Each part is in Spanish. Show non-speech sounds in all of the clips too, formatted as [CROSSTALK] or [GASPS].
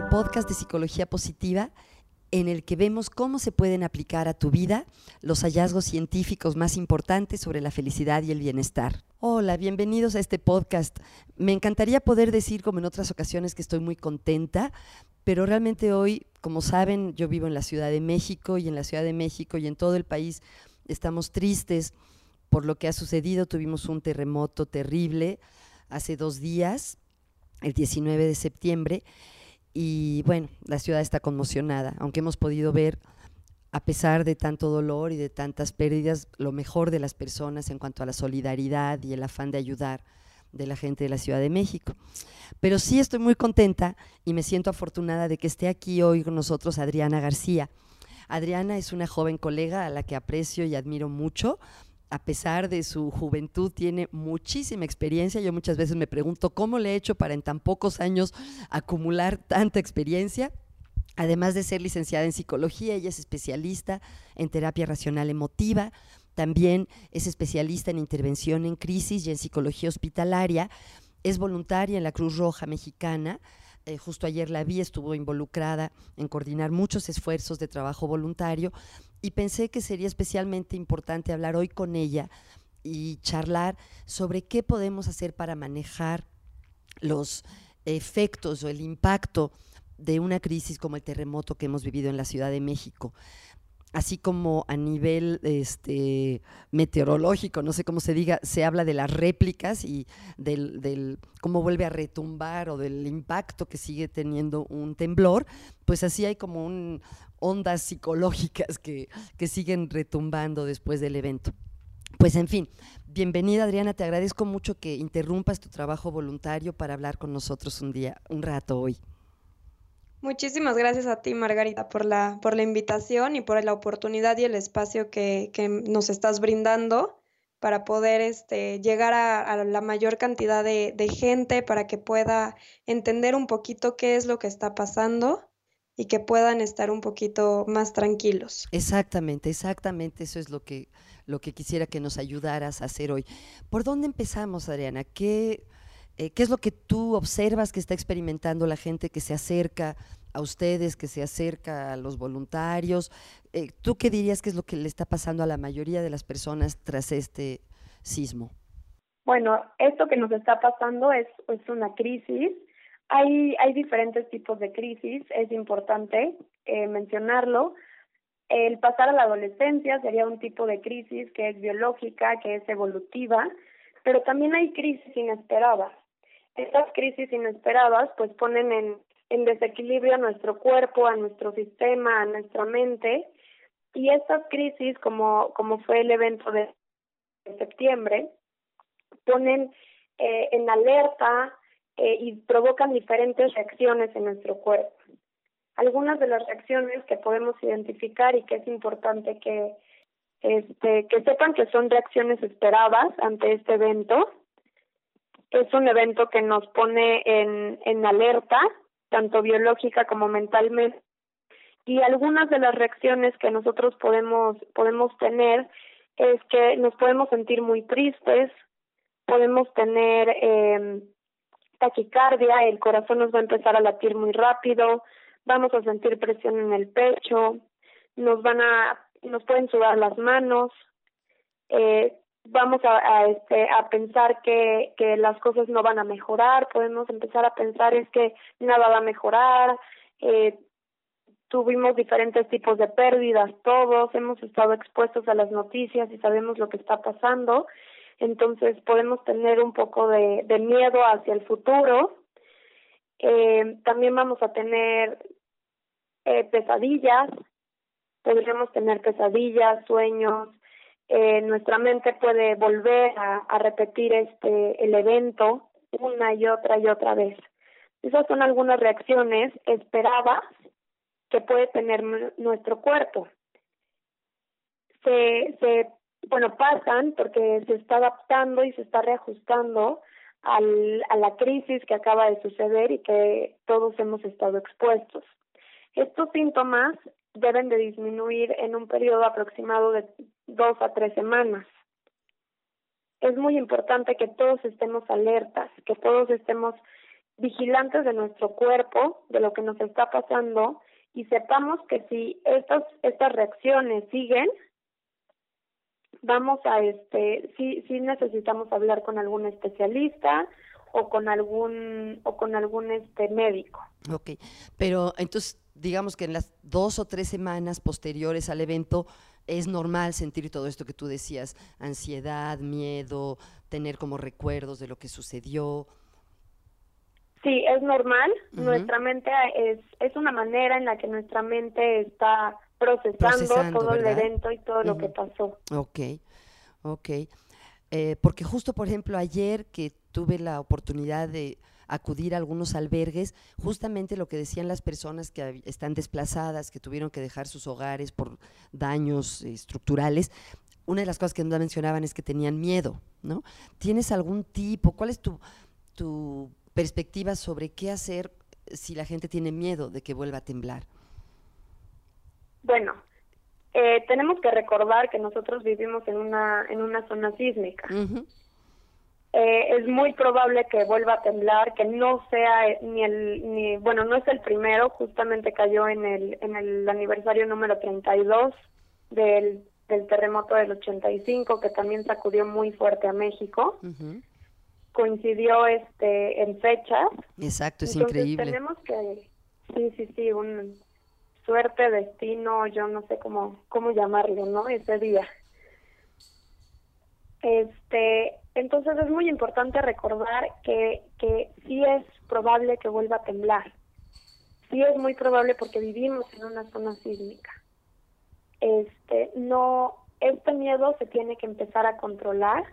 Al podcast de Psicología Positiva en el que vemos cómo se pueden aplicar a tu vida los hallazgos científicos más importantes sobre la felicidad y el bienestar. Hola, bienvenidos a este podcast. Me encantaría poder decir, como en otras ocasiones, que estoy muy contenta, pero realmente hoy, como saben, yo vivo en la Ciudad de México y en la Ciudad de México y en todo el país estamos tristes por lo que ha sucedido. Tuvimos un terremoto terrible hace dos días, el 19 de septiembre, y bueno, la ciudad está conmocionada, aunque hemos podido ver, a pesar de tanto dolor y de tantas pérdidas, lo mejor de las personas en cuanto a la solidaridad y el afán de ayudar de la gente de la Ciudad de México. Pero sí estoy muy contenta y me siento afortunada de que esté aquí hoy con nosotros Adriana García. Adriana es una joven colega a la que aprecio y admiro mucho a pesar de su juventud, tiene muchísima experiencia. Yo muchas veces me pregunto cómo le he hecho para en tan pocos años acumular tanta experiencia. Además de ser licenciada en psicología, ella es especialista en terapia racional emotiva, también es especialista en intervención en crisis y en psicología hospitalaria, es voluntaria en la Cruz Roja Mexicana, eh, justo ayer la vi, estuvo involucrada en coordinar muchos esfuerzos de trabajo voluntario y pensé que sería especialmente importante hablar hoy con ella y charlar sobre qué podemos hacer para manejar los efectos o el impacto de una crisis como el terremoto que hemos vivido en la Ciudad de México así como a nivel este, meteorológico, no sé cómo se diga, se habla de las réplicas y del, del, cómo vuelve a retumbar o del impacto que sigue teniendo un temblor, pues así hay como un, ondas psicológicas que, que siguen retumbando después del evento. Pues en fin, bienvenida Adriana, te agradezco mucho que interrumpas tu trabajo voluntario para hablar con nosotros un día, un rato hoy. Muchísimas gracias a ti, Margarita, por la, por la invitación y por la oportunidad y el espacio que, que nos estás brindando para poder este, llegar a, la mayor cantidad de, de, gente, para que pueda entender un poquito qué es lo que está pasando y que puedan estar un poquito más tranquilos. Exactamente, exactamente, eso es lo que, lo que quisiera que nos ayudaras a hacer hoy. ¿Por dónde empezamos, Adriana? ¿Qué, eh, ¿Qué es lo que tú observas que está experimentando la gente que se acerca a ustedes, que se acerca a los voluntarios? Eh, ¿Tú qué dirías que es lo que le está pasando a la mayoría de las personas tras este sismo? Bueno, esto que nos está pasando es, una crisis. Hay, hay diferentes tipos de crisis, es importante eh, mencionarlo. El pasar a la adolescencia sería un tipo de crisis que es biológica, que es evolutiva, pero también hay crisis inesperadas. Estas crisis inesperadas pues ponen en, desequilibrio a nuestro cuerpo, a nuestro sistema, a nuestra mente y estas crisis como, como fue el evento de septiembre ponen eh, en alerta eh, y provocan diferentes reacciones en nuestro cuerpo. Algunas de las reacciones que podemos identificar y que es importante que, este, que sepan que son reacciones esperadas ante este evento es un evento que nos pone en, en alerta, tanto biológica como mentalmente. Y algunas de las reacciones que nosotros podemos, podemos tener es que nos podemos sentir muy tristes, podemos tener eh, taquicardia, el corazón nos va a empezar a latir muy rápido, vamos a sentir presión en el pecho, nos van a, nos pueden sudar las manos, eh, vamos a, a, este, a pensar que, que las cosas no van a mejorar, podemos empezar a pensar es que nada va a mejorar, eh, tuvimos diferentes tipos de pérdidas, todos hemos estado expuestos a las noticias y sabemos lo que está pasando, entonces podemos tener un poco de, de miedo hacia el futuro, eh, también vamos a tener eh, pesadillas, podríamos tener pesadillas, sueños, eh, nuestra mente puede volver a, repetir este el evento una y otra y otra vez. Esas son algunas reacciones esperadas que puede tener nuestro cuerpo. Se, se, bueno, pasan porque se está adaptando y se está reajustando al, a la crisis que acaba de suceder y que todos hemos estado expuestos. Estos síntomas deben de disminuir en un periodo aproximado de dos a tres semanas. Es muy importante que todos estemos alertas, que todos estemos vigilantes de nuestro cuerpo, de lo que nos está pasando y sepamos que si estas estas reacciones siguen, vamos a este sí sí necesitamos hablar con algún especialista o con algún o con algún este médico. Ok, pero entonces digamos que en las dos o tres semanas posteriores al evento es normal sentir todo esto que tú decías, ansiedad, miedo, tener como recuerdos de lo que sucedió. Sí, es normal. Nuestra mente es, es una manera en la que nuestra mente está procesando, todo el evento y todo lo que pasó. Ok, ok. Eh, porque justo, por ejemplo, ayer que tuve la oportunidad de acudir a algunos albergues, justamente lo que decían las personas que están desplazadas, que tuvieron que dejar sus hogares por daños estructurales, una de las cosas que nos mencionaban es que tenían miedo, ¿no? ¿Tienes algún tipo? ¿Cuál es tu, tu perspectiva sobre qué hacer si la gente tiene miedo de que vuelva a temblar? Bueno, eh, tenemos que recordar que nosotros vivimos en una en una zona sísmica. Eh, es muy probable que vuelva a temblar, que no sea ni el ni bueno no es el primero, justamente cayó en el en el aniversario número 32 del del terremoto del 85 que también sacudió muy fuerte a México. Coincidió este en fechas. Exacto, es increíble. Tenemos que sí, sí, sí, un suerte, destino, yo no sé cómo cómo llamarlo, ¿no? Ese día. Este, entonces es muy importante recordar que, que sí es probable que vuelva a temblar. Sí es muy probable porque vivimos en una zona sísmica. Este, no, este miedo se tiene que empezar a controlar.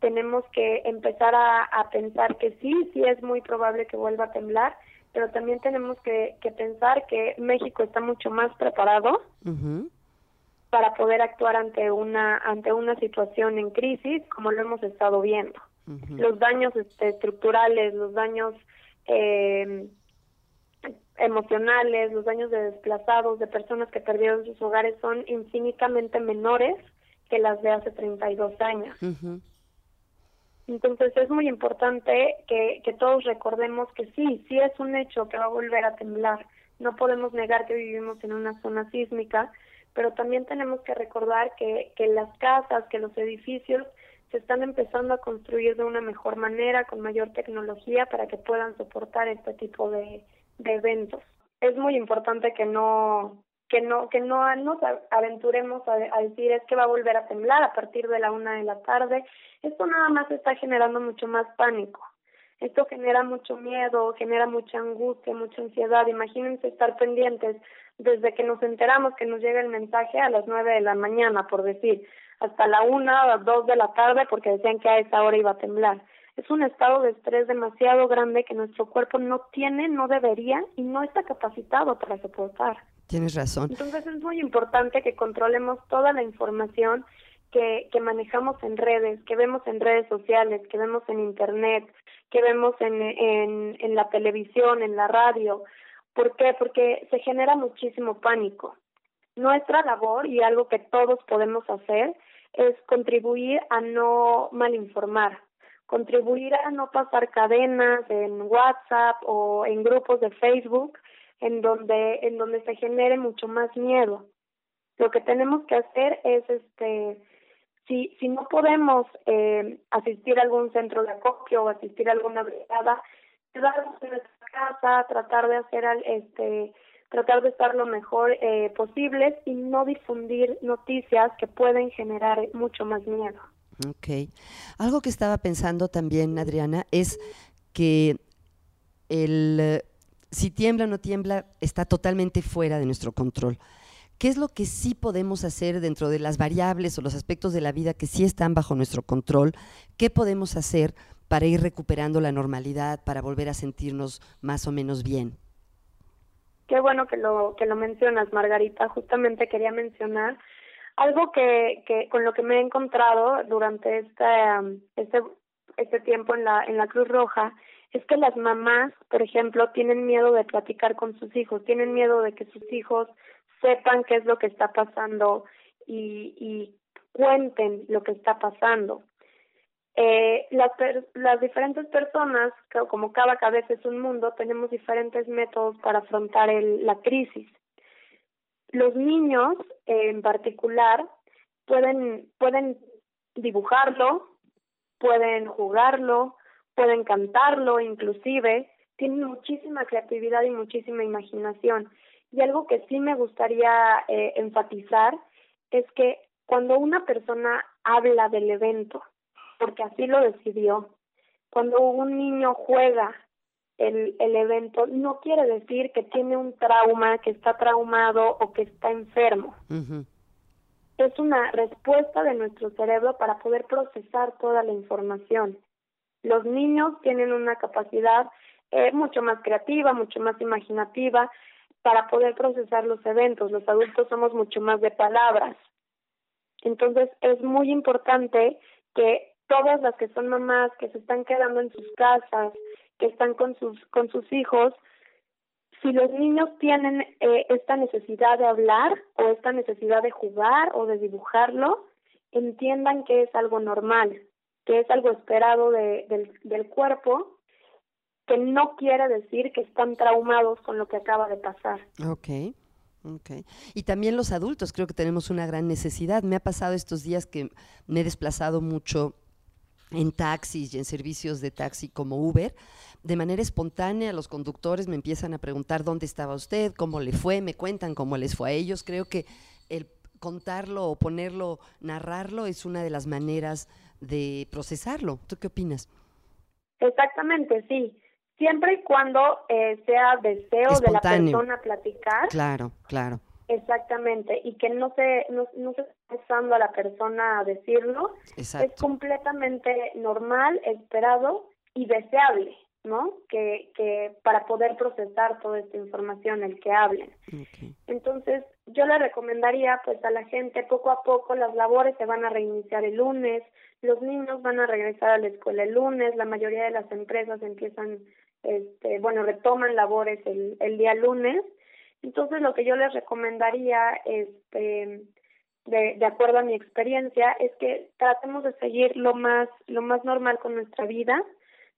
Tenemos que empezar a, a pensar que sí, sí es muy probable que vuelva a temblar, pero también tenemos que, que pensar que México está mucho más preparado para poder actuar ante una ante una situación en crisis como lo hemos estado viendo. Los daños este, estructurales los daños eh, emocionales los daños de desplazados de personas que perdieron sus hogares son infinitamente menores que las de hace 32 años. Entonces es muy importante que, que todos recordemos que sí sí es un hecho que va a volver a temblar. No podemos negar que vivimos en una zona sísmica pero también tenemos que recordar que, que las casas, que los edificios se están empezando a construir de una mejor manera, con mayor tecnología, para que puedan soportar este tipo de, de eventos. Es muy importante que no que no que no nos aventuremos a, decir es que va a volver a temblar a partir de la una de la tarde. Esto nada más está generando mucho más pánico. Esto genera mucho miedo, genera mucha angustia, mucha ansiedad. Imagínense estar pendientes desde que nos enteramos que nos llega el mensaje a las nueve de la mañana, por decir, hasta la una o las dos de la tarde, porque decían que a esa hora iba a temblar. Es un estado de estrés demasiado grande que nuestro cuerpo no tiene, no debería y no está capacitado para soportar. Tienes razón. Entonces es muy importante que controlemos toda la información que, que manejamos en redes, que vemos en redes sociales, que vemos en internet, que vemos en, en, en la televisión, en la radio, ¿Por qué? Porque se genera muchísimo pánico. Nuestra labor y algo que todos podemos hacer es contribuir a no malinformar, contribuir a no pasar cadenas en WhatsApp o en grupos de Facebook en donde en donde se genere mucho más miedo. Lo que tenemos que hacer es este si si no podemos eh, asistir a algún centro de acopio o asistir a alguna brigada, quedarnos en nuestra casa, tratar de hacer este tratar de estar lo mejor eh, posible y no difundir noticias que pueden generar mucho más miedo. Ok. Algo que estaba pensando también, Adriana, es que el si tiembla o no tiembla está totalmente fuera de nuestro control. ¿Qué es lo que sí podemos hacer dentro de las variables o los aspectos de la vida que sí están bajo nuestro control? ¿Qué podemos hacer para ir recuperando la normalidad, para volver a sentirnos más o menos bien. Qué bueno que lo que lo mencionas, Margarita. Justamente quería mencionar algo que, que con lo que me he encontrado durante este, este este tiempo en la en la Cruz Roja es que las mamás, por ejemplo, tienen miedo de platicar con sus hijos, tienen miedo de que sus hijos sepan qué es lo que está pasando y, y cuenten lo que está pasando Eh, las, las diferentes personas, como cada cabeza es un mundo, tenemos diferentes métodos para afrontar el, la crisis. Los niños, en particular, pueden, pueden dibujarlo, pueden jugarlo, pueden cantarlo inclusive, tienen muchísima creatividad y muchísima imaginación. Y algo que sí me gustaría eh, enfatizar es que cuando una persona habla del evento, porque así lo decidió, cuando un niño juega el, el evento, no quiere decir que tiene un trauma, que está traumado o que está enfermo. Es una respuesta de nuestro cerebro para poder procesar toda la información. Los niños tienen una capacidad eh, mucho más creativa, mucho más imaginativa para poder procesar los eventos. Los adultos somos mucho más de palabras. Entonces es muy importante que todas las que son mamás, que se están quedando en sus casas, que están con sus con sus hijos, si los niños tienen eh, esta necesidad de hablar o esta necesidad de jugar o de dibujarlo, entiendan que es algo normal, que es algo esperado de, del, del cuerpo, que no quiere decir que están traumados con lo que acaba de pasar. Ok. Okay. Y también los adultos, creo que tenemos una gran necesidad. Me ha pasado estos días que me he desplazado mucho en taxis y en servicios de taxi como Uber. De manera espontánea, los conductores me empiezan a preguntar dónde estaba usted, cómo le fue, me cuentan cómo les fue a ellos. Creo que el contarlo o ponerlo, narrarlo es una de las maneras de procesarlo. ¿Tú qué opinas? Exactamente, sí. Siempre y cuando eh, sea deseo de la persona platicar. Claro, claro. Exactamente, y que no se no, no se está usando a la persona a decirlo, Exacto. es completamente normal, esperado y deseable, ¿no? Que, que para poder procesar toda esta información, el que hablen. Okay. Entonces, yo le recomendaría pues a la gente poco a poco las labores se van a reiniciar el lunes, los niños van a regresar a la escuela el lunes, la mayoría de las empresas empiezan este, bueno, retoman labores el, el día lunes. Entonces, lo que yo les recomendaría, este, de, de acuerdo a mi experiencia, es que tratemos de seguir lo más, lo más normal con nuestra vida.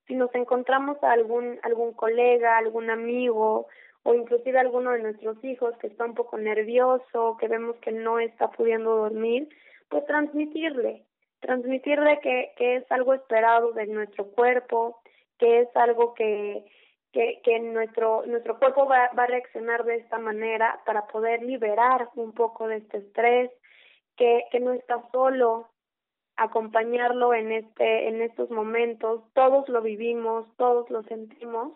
Si nos encontramos a algún, algún colega, algún amigo, o inclusive alguno de nuestros hijos que está un poco nervioso, que vemos que no está pudiendo dormir, pues transmitirle, transmitirle que, que es algo esperado de nuestro cuerpo, que es algo que, que, que nuestro, nuestro cuerpo va, va a reaccionar de esta manera para poder liberar un poco de este estrés, que, que no está solo, acompañarlo en este en estos momentos. Todos lo vivimos todos lo sentimos.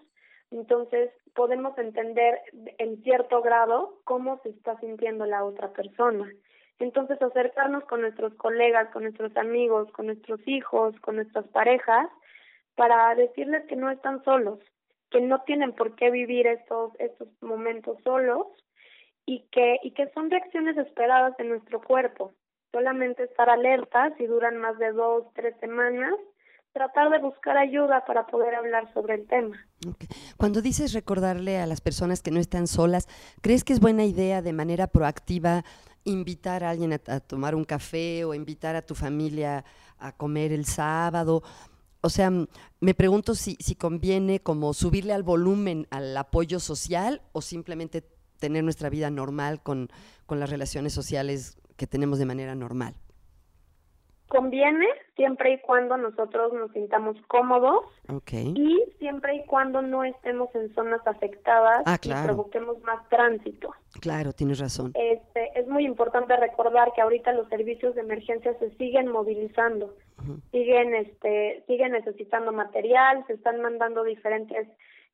Entonces podemos entender en cierto grado cómo se está sintiendo la otra persona. Entonces acercarnos con nuestros colegas con nuestros amigos con nuestros hijos con nuestras parejas para decirles que no están solos, que no tienen por qué vivir estos estos momentos solos y que y que son reacciones esperadas en nuestro cuerpo. Solamente estar alerta si duran más de dos, tres semanas, tratar de buscar ayuda para poder hablar sobre el tema. Cuando dices recordarle a las personas que no están solas, ¿crees que es buena idea de manera proactiva invitar a alguien a tomar un café o invitar a tu familia a comer el sábado? O sea, me pregunto si, si conviene como subirle al volumen al apoyo social o simplemente tener nuestra vida normal con, con las relaciones sociales que tenemos de manera normal. Conviene siempre y cuando nosotros nos sintamos cómodos okay. y siempre y cuando no estemos en zonas afectadas ah, claro. y provoquemos más tránsito. Claro, tienes razón. Este, es muy importante recordar que ahorita los servicios de emergencia se siguen movilizando, uh -huh. siguen, este, siguen necesitando material, se están mandando diferentes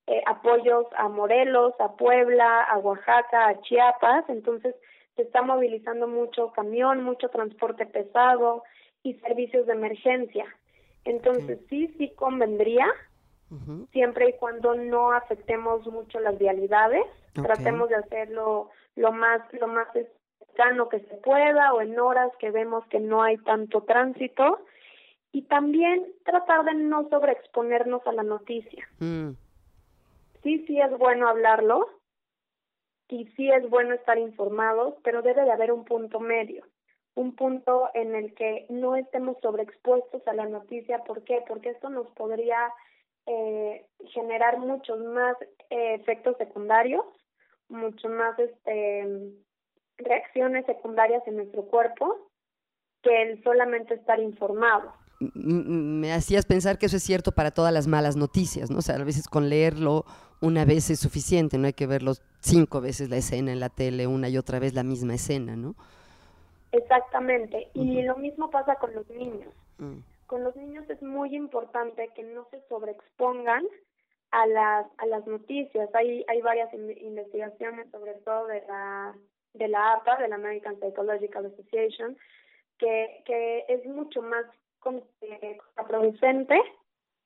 eh, apoyos a Morelos, a Puebla, a Oaxaca, a Chiapas, entonces se está movilizando mucho camión, mucho transporte pesado y servicios de emergencia. Entonces okay. sí, sí convendría, uh -huh. siempre y cuando no afectemos mucho las vialidades, okay. tratemos de hacerlo lo más, lo más cercano que se pueda o en horas que vemos que no hay tanto tránsito y también tratar de no sobreexponernos a la noticia. Mm. Sí, sí es bueno hablarlo y sí es bueno estar informados, pero debe de haber un punto medio un punto en el que no estemos sobreexpuestos a la noticia. ¿Por qué? Porque esto nos podría eh, generar muchos más eh, efectos secundarios, mucho más este, reacciones secundarias en nuestro cuerpo que el solamente estar informado. Me hacías pensar que eso es cierto para todas las malas noticias, ¿no? O sea, a veces con leerlo una vez es suficiente, no hay que verlo cinco veces la escena en la tele, una y otra vez la misma escena, ¿no? Exactamente. Y lo mismo pasa con los niños. Mm. Con los niños es muy importante que no se sobreexpongan a las a las noticias. Hay hay varias investigaciones, sobre todo de la de la APA, de la American Psychological Association, que que es mucho más contraproducente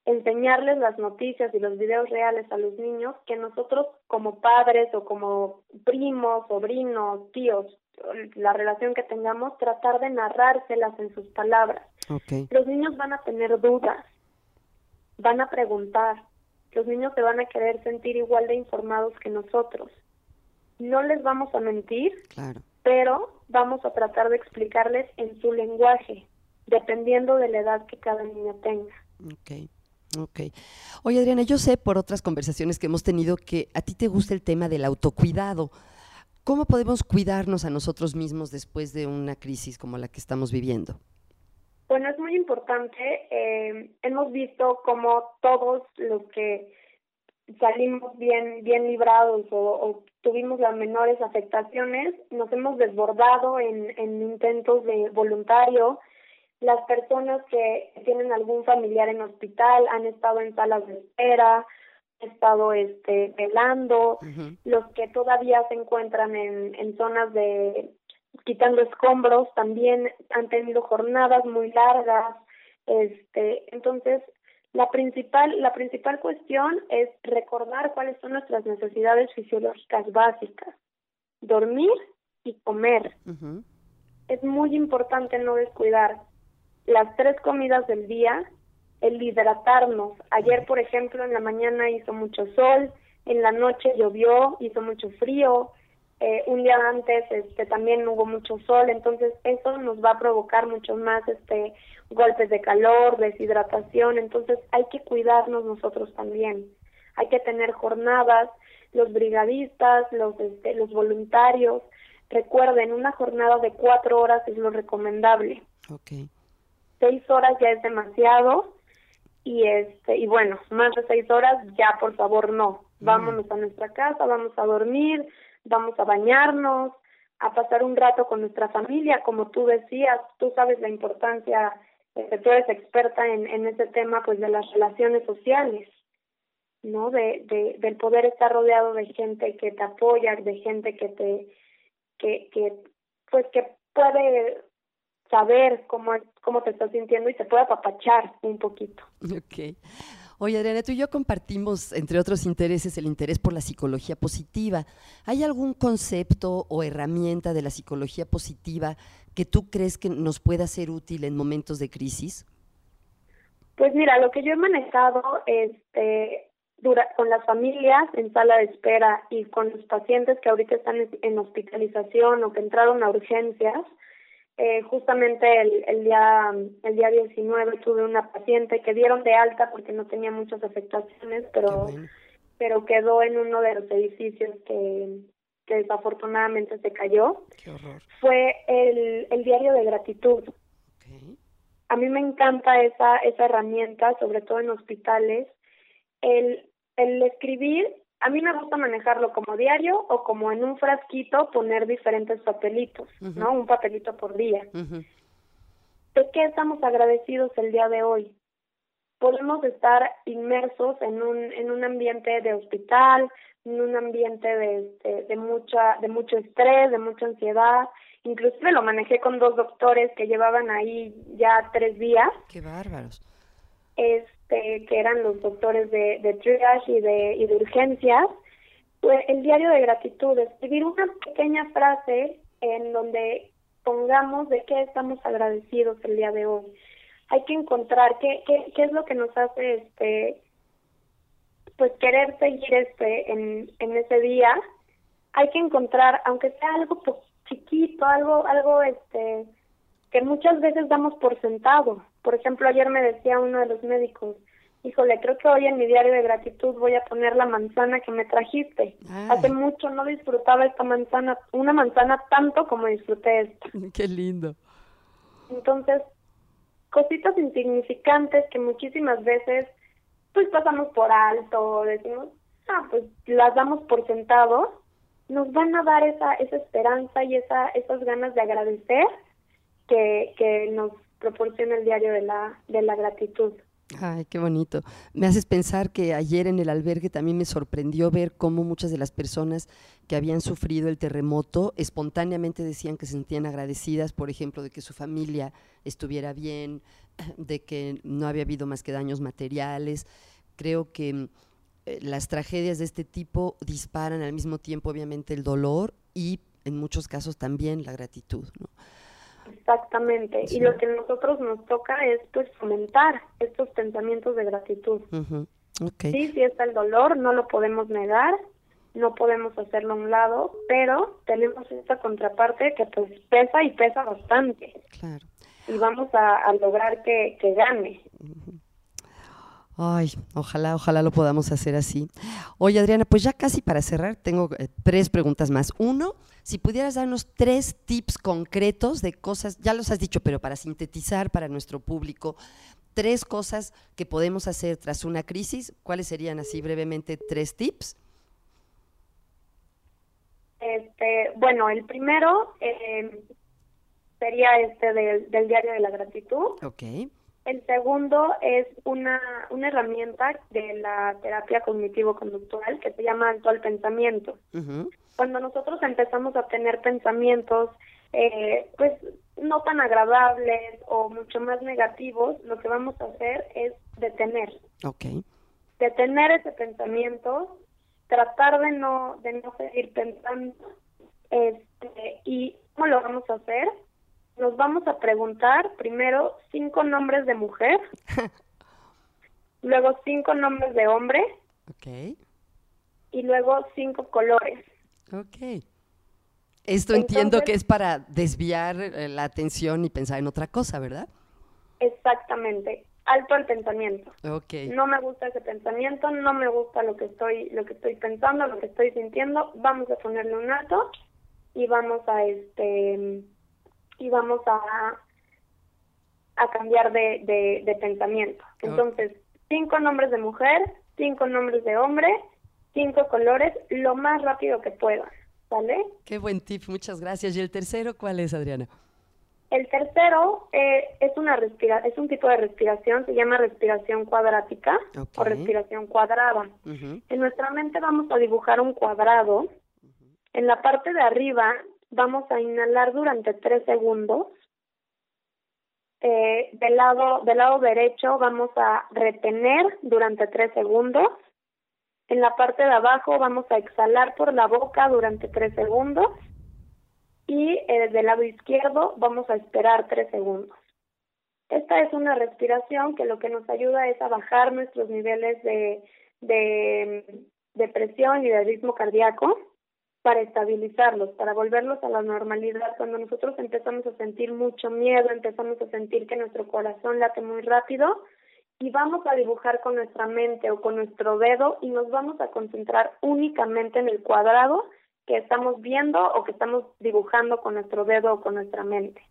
enseñarles las noticias y los videos reales a los niños que nosotros como padres o como primos, sobrinos, tíos, la relación que tengamos, tratar de narrárselas en sus palabras. Los niños van a tener dudas, van a preguntar, los niños se van a querer sentir igual de informados que nosotros. No les vamos a mentir, pero vamos a tratar de explicarles en su lenguaje, dependiendo de la edad que cada niño tenga. Okay. Ok. Oye, Adriana, yo sé por otras conversaciones que hemos tenido que a ti te gusta el tema del autocuidado. ¿Cómo podemos cuidarnos a nosotros mismos después de una crisis como la que estamos viviendo? Bueno, es muy importante. Eh, hemos visto cómo todos los que salimos bien bien librados o, tuvimos las menores afectaciones, nos hemos desbordado en, en intentos de voluntario, las personas que tienen algún familiar en hospital han estado en salas de espera, estado este velando, los que todavía se encuentran en, en zonas de quitando escombros también han tenido jornadas muy largas, este, entonces la principal la principal cuestión es recordar cuáles son nuestras necesidades fisiológicas básicas, dormir y comer. Es muy importante no descuidar las tres comidas del día, el hidratarnos. Ayer, por ejemplo, en la mañana hizo mucho sol, en la noche llovió, hizo mucho frío, eh, un día antes este también hubo mucho sol, entonces eso nos va a provocar muchos más este golpes de calor, deshidratación, entonces hay que cuidarnos nosotros también. Hay que tener jornadas, los brigadistas, los este, los voluntarios, recuerden, una jornada de cuatro horas es lo recomendable. Okay seis horas ya es demasiado y este y bueno más de seis horas ya por favor no. Mm. vámonos a nuestra casa vamos a dormir vamos a bañarnos a pasar un rato con nuestra familia. Como tú decías tú sabes la importancia eh, tú eres experta en, en ese tema pues de las relaciones sociales no de, de del poder estar rodeado de gente que te apoya de gente que te que que pues que puede saber cómo, cómo te estás sintiendo y te puede apapachar un poquito. Ok. Oye, Adriana, tú y yo compartimos, entre otros intereses, el interés por la psicología positiva. ¿Hay algún concepto o herramienta de la psicología positiva que tú crees que nos pueda ser útil en momentos de crisis? Pues mira, lo que yo he manejado este, con las familias en sala de espera y con los pacientes que ahorita están en hospitalización o que entraron a urgencias, eh, justamente el, el día el día 19 tuve una paciente que dieron de alta porque no tenía muchas afectaciones, pero pero quedó en uno de los edificios que, que desafortunadamente se cayó. Fue el, el diario de gratitud. A mí me encanta esa esa herramienta, sobre todo en hospitales, el el escribir a mí me gusta manejarlo como diario o como en un frasquito poner diferentes papelitos, ¿no? Un papelito por día. ¿De qué estamos agradecidos el día de hoy? Podemos estar inmersos en un en un ambiente de hospital, en un ambiente de, de, mucha de mucho estrés, de mucha ansiedad. Inclusive lo manejé con dos doctores que llevaban ahí ya tres días. ¡Qué bárbaros! Este, que eran los doctores de, de triage y de, y de urgencias, el diario de gratitud, escribir una pequeña frase en donde pongamos de qué estamos agradecidos el día de hoy. Hay que encontrar qué, qué, qué es lo que nos hace este pues querer seguir este en, en ese día. Hay que encontrar, aunque sea algo chiquito, algo, algo este que muchas veces damos por sentado. Por ejemplo, ayer me decía uno de los médicos, híjole, creo que hoy en mi diario de gratitud voy a poner la manzana que me trajiste. Hace mucho no disfrutaba esta manzana, una manzana tanto como disfruté esta. [LAUGHS] Qué lindo. Entonces, cositas insignificantes que muchísimas veces pues pasamos por alto, decimos, ah, pues las damos por sentado, nos van a dar esa, esa esperanza y esa, esas ganas de agradecer que, que nos proporciona el diario de la, de la gratitud. Ay, qué bonito. Me haces pensar que ayer en el albergue también me sorprendió ver cómo muchas de las personas que habían sufrido el terremoto espontáneamente decían que se sentían agradecidas, por ejemplo, de que su familia estuviera bien, [CLEARS THROAT] de que no había habido más que daños materiales. Creo que eh, las tragedias de este tipo disparan al mismo tiempo, obviamente, el dolor y en muchos casos también la gratitud. Exactamente. Y lo que a nosotros nos toca es pues fomentar estos pensamientos de gratitud. Sí, sí está el dolor, no lo podemos negar, no podemos hacerlo a un lado, pero tenemos esta contraparte que pues pesa y pesa bastante. Claro. Y vamos a, lograr que, que gane. Ay, ojalá, ojalá lo podamos hacer así. Oye, Adriana, pues ya casi para cerrar, tengo eh, tres preguntas más. Uno, si pudieras darnos tres tips concretos de cosas, ya los has dicho, pero para sintetizar para nuestro público, tres cosas que podemos hacer tras una crisis, ¿cuáles serían así brevemente tres tips? Este, bueno, el primero eh, sería este del, del diario de la gratitud. Ok. El segundo es una, una herramienta de la terapia cognitivo-conductual que se llama alto al pensamiento. Cuando nosotros empezamos a tener pensamientos, eh, pues no tan agradables o mucho más negativos, lo que vamos a hacer es detener. Okay. Detener ese pensamiento, tratar de no de no seguir pensando, este, y cómo lo vamos a hacer nos vamos a preguntar primero cinco nombres de mujer, [LAUGHS] luego cinco nombres de hombre, okay. y luego cinco colores. Ok. Esto entiendo que es para desviar eh, la atención y pensar en otra cosa, ¿verdad? Exactamente. Alto el pensamiento. Okay. No me gusta ese pensamiento, no me gusta lo que estoy, lo que estoy pensando, lo que estoy sintiendo. Vamos a ponerle un alto y vamos a este y vamos a, a cambiar de, de, pensamiento. Entonces, cinco nombres de mujer, cinco nombres de hombre, cinco colores, lo más rápido que puedan, ¿vale? Qué buen tip, muchas gracias. ¿Y el tercero cuál es, Adriana? El tercero eh, es una respira es un tipo de respiración, se llama respiración cuadrática o respiración cuadrada. En nuestra mente vamos a dibujar un cuadrado. En la parte de arriba vamos a inhalar durante tres segundos. Eh, del lado del lado derecho vamos a retener durante tres segundos. En la parte de abajo vamos a exhalar por la boca durante tres segundos. Y eh, del lado izquierdo vamos a esperar tres segundos. Esta es una respiración que lo que nos ayuda es a bajar nuestros niveles de, de, de presión y de ritmo cardíaco para estabilizarlos, para volverlos a la normalidad. Cuando nosotros empezamos a sentir mucho miedo, empezamos a sentir que nuestro corazón late muy rápido y vamos a dibujar con nuestra mente o con nuestro dedo y nos vamos a concentrar únicamente en el cuadrado que estamos viendo o que estamos dibujando con nuestro dedo o con nuestra mente.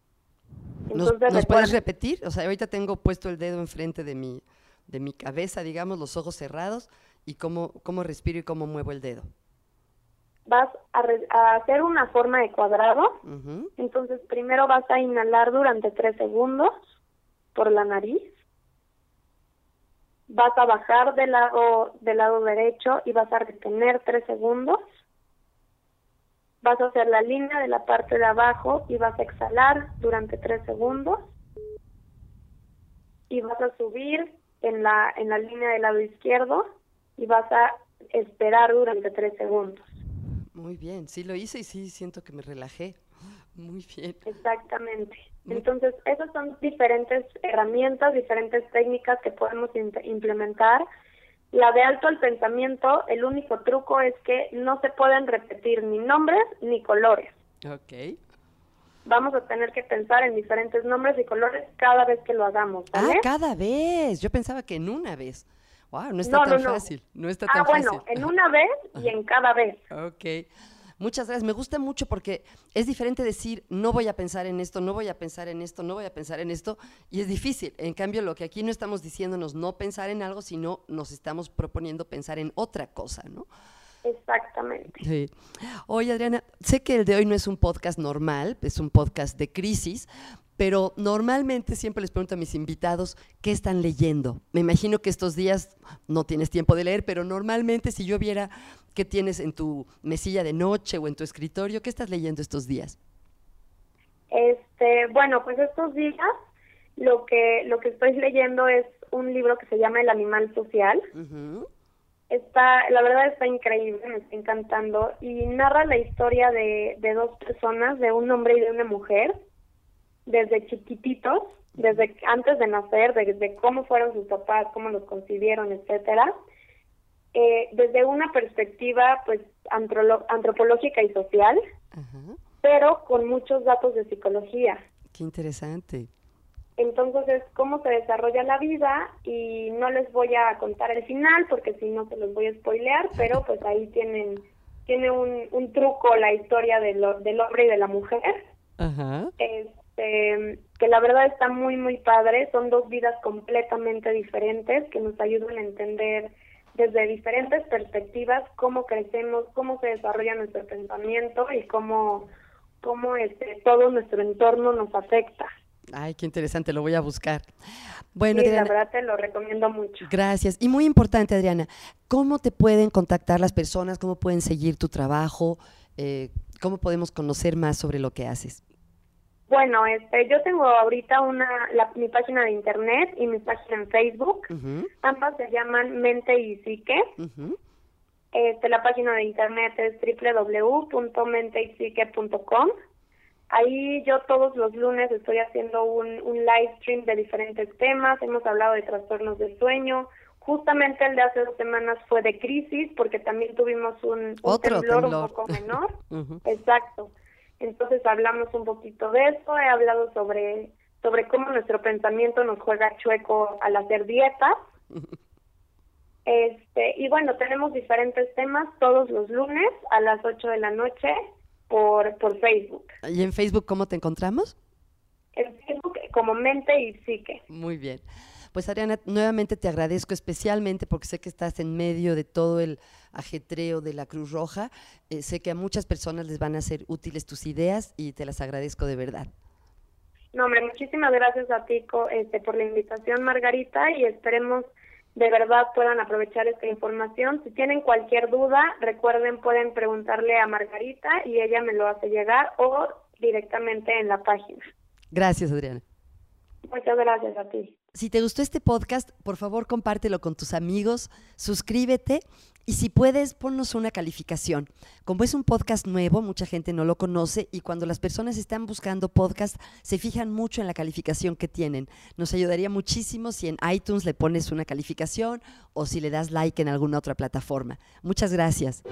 Entonces, ¿Nos, puedes repetir? O sea, ahorita tengo puesto el dedo enfrente de mi, de mi cabeza, digamos, los ojos cerrados, y cómo, cómo respiro y cómo muevo el dedo vas a, hacer una forma de cuadrado. Entonces, primero vas a inhalar durante tres segundos por la nariz. Vas a bajar del lado, del lado derecho y vas a retener tres segundos. Vas a hacer la línea de la parte de abajo y vas a exhalar durante tres segundos. Y vas a subir en la, en la línea del lado izquierdo y vas a esperar durante tres segundos. Muy bien, sí lo hice y sí siento que me relajé. [GASPS] Muy bien. Exactamente. Entonces, esas son diferentes herramientas, diferentes técnicas que podemos implementar. La de alto al pensamiento, el único truco es que no se pueden repetir ni nombres ni colores. Ok. vamos a tener que pensar en diferentes nombres y colores cada vez que lo hagamos. Ah, cada vez. Yo pensaba que en una vez. Wow, no está tan fácil. No está ah, tan bueno, en una vez y en cada vez. [LAUGHS] Ok. Muchas gracias. Me gusta mucho porque es diferente decir, no voy a pensar en esto, no voy a pensar en esto, no voy a pensar en esto, y es difícil. En cambio, lo que aquí no estamos diciéndonos no pensar en algo, sino nos estamos proponiendo pensar en otra cosa, ¿no? Exactamente. Sí. Oye, Adriana, sé que el de hoy no es un podcast normal, es un podcast de crisis, pero normalmente siempre les pregunto a mis invitados qué están leyendo. Me imagino que estos días no tienes tiempo de leer, pero normalmente si yo viera qué tienes en tu mesilla de noche o en tu escritorio, ¿qué estás leyendo estos días? Este, bueno, pues estos días lo que lo que estoy leyendo es un libro que se llama El animal social. Está, la verdad está increíble, me está encantando y narra la historia de, de dos personas, de un hombre y de una mujer desde chiquititos, desde antes de nacer, desde cómo fueron sus papás, cómo los concibieron, etcétera, eh, desde una perspectiva pues antropológica y social, pero con muchos datos de psicología. Qué interesante. Entonces es cómo se desarrolla la vida y no les voy a contar el final porque si no se los voy a spoilear, pero pues ahí tienen tiene un, un truco la historia del hombre y de la mujer. Ajá. Este, que la verdad está muy, muy padre. Son dos vidas completamente diferentes que nos ayudan a entender desde diferentes perspectivas cómo crecemos, cómo se desarrolla nuestro pensamiento y cómo, cómo este, todo nuestro entorno nos afecta. Ay, qué interesante, lo voy a buscar. Bueno, sí, la verdad te lo recomiendo mucho. Gracias. Y muy importante, Adriana, ¿cómo te pueden contactar las personas? ¿Cómo pueden seguir tu trabajo? Eh, ¿Cómo podemos conocer más sobre lo que haces? Bueno, este, yo tengo ahorita una mi página de internet y mi página en Facebook. Ambas se llaman Mente y Psique. Este, la página de internet es www.menteypsique.com. Ahí yo todos los lunes estoy haciendo un, un live stream de diferentes temas. Hemos hablado de trastornos del sueño. Justamente el de hace dos semanas fue de crisis porque también tuvimos un, temblor, un poco [LAUGHS] menor. Exacto. Entonces hablamos un poquito de eso, he hablado sobre, sobre cómo nuestro pensamiento nos juega chueco al hacer dietas. [LAUGHS] Este, y bueno, tenemos diferentes temas todos los lunes a las 8 de la noche por, por Facebook. ¿Y en Facebook cómo te encontramos? En Facebook como Mente y Psique. Muy bien. Pues Ariana, nuevamente te agradezco especialmente porque sé que estás en medio de todo el ajetreo de la Cruz Roja. Eh, sé que a muchas personas les van a ser útiles tus ideas y te las agradezco de verdad. No, hombre, muchísimas gracias a ti este, por la invitación, Margarita, y esperemos de verdad puedan aprovechar esta información. Si tienen cualquier duda, recuerden, pueden preguntarle a Margarita y ella me lo hace llegar o directamente en la página. Gracias, Adriana. Muchas gracias a ti. Si te gustó este podcast, por favor compártelo con tus amigos, suscríbete y si puedes, ponnos una calificación. Como es un podcast nuevo, mucha gente no lo conoce y cuando las personas están buscando podcast, se fijan mucho en la calificación que tienen. Nos ayudaría muchísimo si en iTunes le pones una calificación o si le das like en alguna otra plataforma. Muchas gracias.